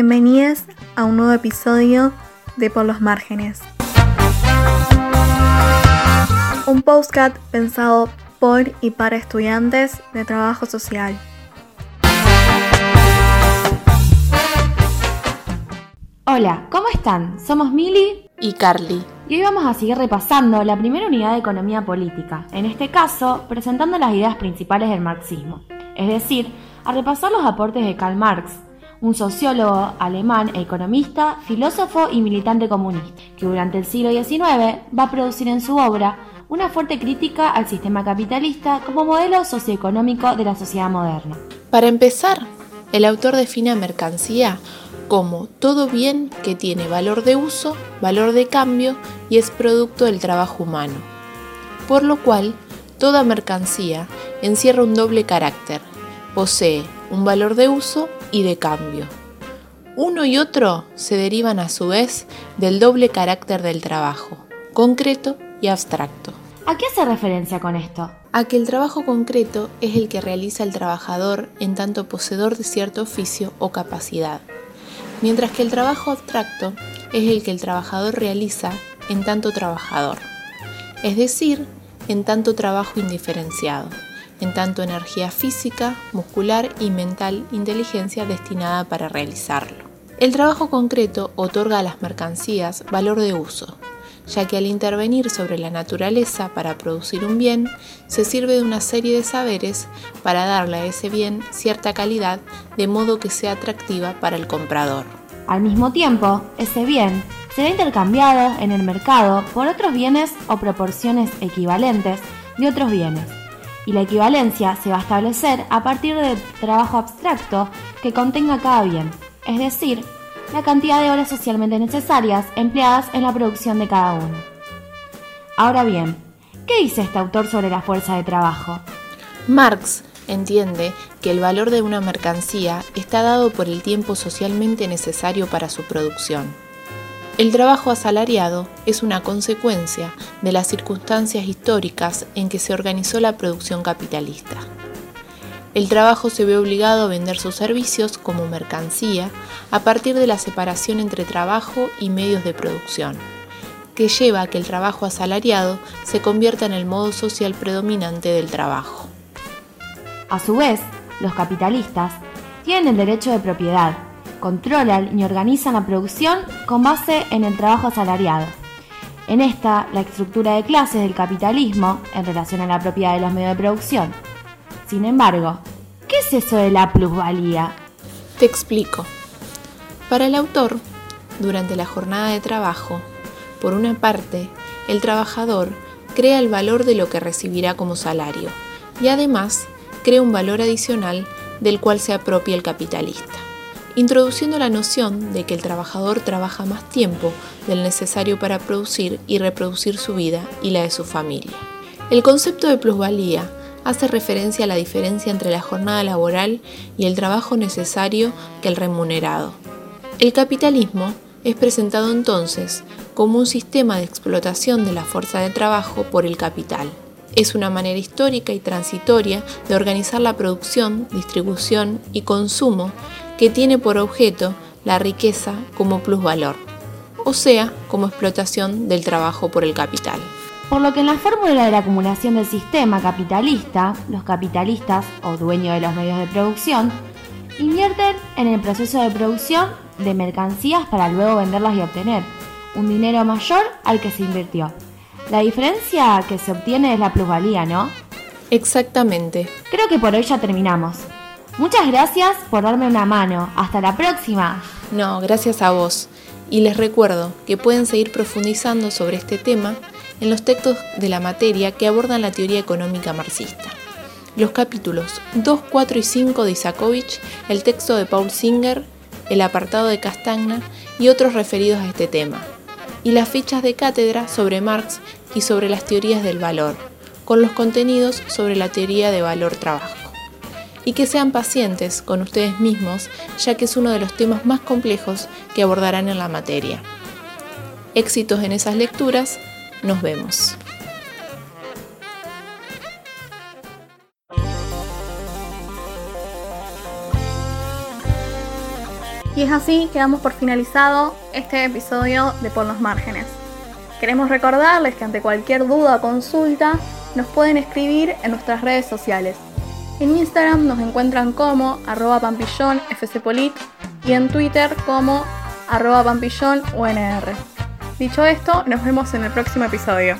un nuevo episodio de Por los Márgenes. Un postcat pensado por y para estudiantes de trabajo social. Hola, ¿cómo están? Somos Mili y Carly. Y hoy vamos a seguir repasando la primera unidad de economía política, en este caso presentando las ideas principales del marxismo, es decir, a repasar los aportes de Karl Marx, un sociólogo alemán economista, filósofo y militante comunista, que durante el siglo XIX va a producir en su obra una fuerte crítica al sistema capitalista como modelo socioeconómico de la sociedad moderna. Para empezar, el autor define a mercancía como todo bien que tiene valor de uso, valor de cambio y es producto del trabajo humano. Por lo cual, toda mercancía encierra un doble carácter. Posee un valor de uso y de cambio. Uno y otro se derivan a su vez del doble carácter del trabajo, concreto y abstracto. ¿A qué hace referencia con esto? A que el trabajo concreto es el que realiza el trabajador en tanto poseedor de cierto oficio o capacidad, mientras que el trabajo abstracto es el que el trabajador realiza en tanto trabajador, es decir, en tanto trabajo indiferenciado, en tanto energía física, muscular y mental inteligencia destinada para realizarlo. El trabajo concreto otorga a las mercancías valor de uso, ya que al intervenir sobre la naturaleza para producir un bien, se sirve de una serie de saberes para darle a ese bien cierta calidad de modo que sea atractiva para el comprador. Al mismo tiempo, ese bien será intercambiado en el mercado por otros bienes o proporciones equivalentes de otros bienes. Y la equivalencia se va a establecer a partir del trabajo abstracto que contenga cada bien, es decir, la cantidad de horas socialmente necesarias empleadas en la producción de cada uno. Ahora bien, ¿qué dice este autor sobre la fuerza de trabajo? Marx entiende que el valor de una mercancía está dado por el tiempo socialmente necesario para su producción. El trabajo asalariado es una consecuencia de las circunstancias históricas en que se organizó la producción capitalista. El trabajo se ve obligado a vender sus servicios como mercancía a partir de la separación entre trabajo y medios de producción, que lleva a que el trabajo asalariado se convierta en el modo social predominante del trabajo. A su vez, los capitalistas tienen el derecho de propiedad, controlan y organizan la producción con base en el trabajo asalariado. En esta, la estructura de clases del capitalismo en relación a la propiedad de los medios de producción. Sin embargo, ¿qué es eso de la plusvalía? Te explico. Para el autor, durante la jornada de trabajo, por una parte, el trabajador crea el valor de lo que recibirá como salario y además crea un valor adicional del cual se apropia el capitalista, introduciendo la noción de que el trabajador trabaja más tiempo del necesario para producir y reproducir su vida y la de su familia. El concepto de plusvalía hace referencia a la diferencia entre la jornada laboral y el trabajo necesario que el remunerado. El capitalismo es presentado entonces como un sistema de explotación de la fuerza de trabajo por el capital. Es una manera histórica y transitoria de organizar la producción, distribución y consumo que tiene por objeto la riqueza como plusvalor, o sea, como explotación del trabajo por el capital. Por lo que en la fórmula de la acumulación del sistema capitalista, los capitalistas o dueños de los medios de producción invierten en el proceso de producción de mercancías para luego venderlas y obtener un dinero mayor al que se invirtió. La diferencia que se obtiene es la plusvalía, ¿no? Exactamente. Creo que por hoy ya terminamos. Muchas gracias por darme una mano. Hasta la próxima. No, gracias a vos. Y les recuerdo que pueden seguir profundizando sobre este tema en los textos de la materia que abordan la teoría económica marxista. Los capítulos 2, 4 y 5 de Isakovich, el texto de Paul Singer el apartado de Castagna y otros referidos a este tema, y las fichas de cátedra sobre Marx y sobre las teorías del valor, con los contenidos sobre la teoría de valor-trabajo. Y que sean pacientes con ustedes mismos, ya que es uno de los temas más complejos que abordarán en la materia. Éxitos en esas lecturas, nos vemos. Y es así que damos por finalizado este episodio de Por los Márgenes. Queremos recordarles que ante cualquier duda o consulta nos pueden escribir en nuestras redes sociales. En Instagram nos encuentran como arroba pampillón fcpolit y en Twitter como arroba pampillón unr. Dicho esto, nos vemos en el próximo episodio.